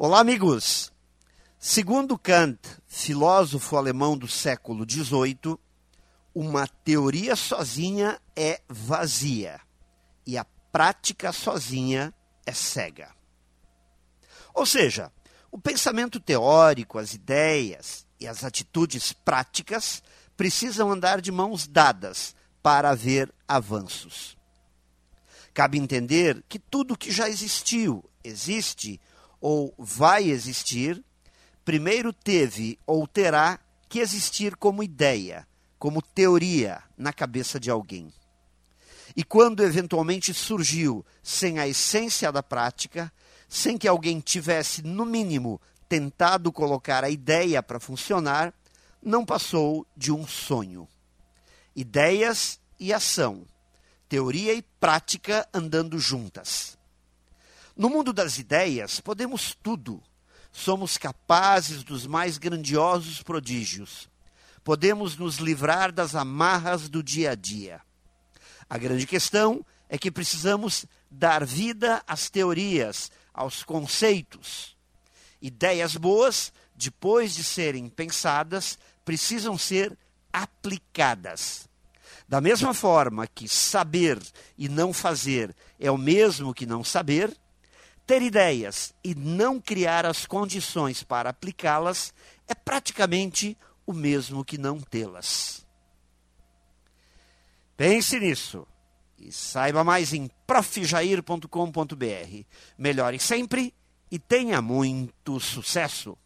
Olá, amigos! Segundo Kant, filósofo alemão do século XVIII, uma teoria sozinha é vazia e a prática sozinha é cega. Ou seja, o pensamento teórico, as ideias e as atitudes práticas precisam andar de mãos dadas para haver avanços. Cabe entender que tudo que já existiu, existe ou vai existir, primeiro teve ou terá que existir como ideia, como teoria na cabeça de alguém. E quando eventualmente surgiu sem a essência da prática, sem que alguém tivesse, no mínimo, tentado colocar a ideia para funcionar, não passou de um sonho. Ideias e ação, teoria e prática andando juntas. No mundo das ideias, podemos tudo. Somos capazes dos mais grandiosos prodígios. Podemos nos livrar das amarras do dia a dia. A grande questão é que precisamos dar vida às teorias, aos conceitos. Ideias boas, depois de serem pensadas, precisam ser aplicadas. Da mesma forma que saber e não fazer é o mesmo que não saber, ter ideias e não criar as condições para aplicá-las é praticamente o mesmo que não tê-las. Pense nisso e saiba mais em profjair.com.br. Melhore sempre e tenha muito sucesso!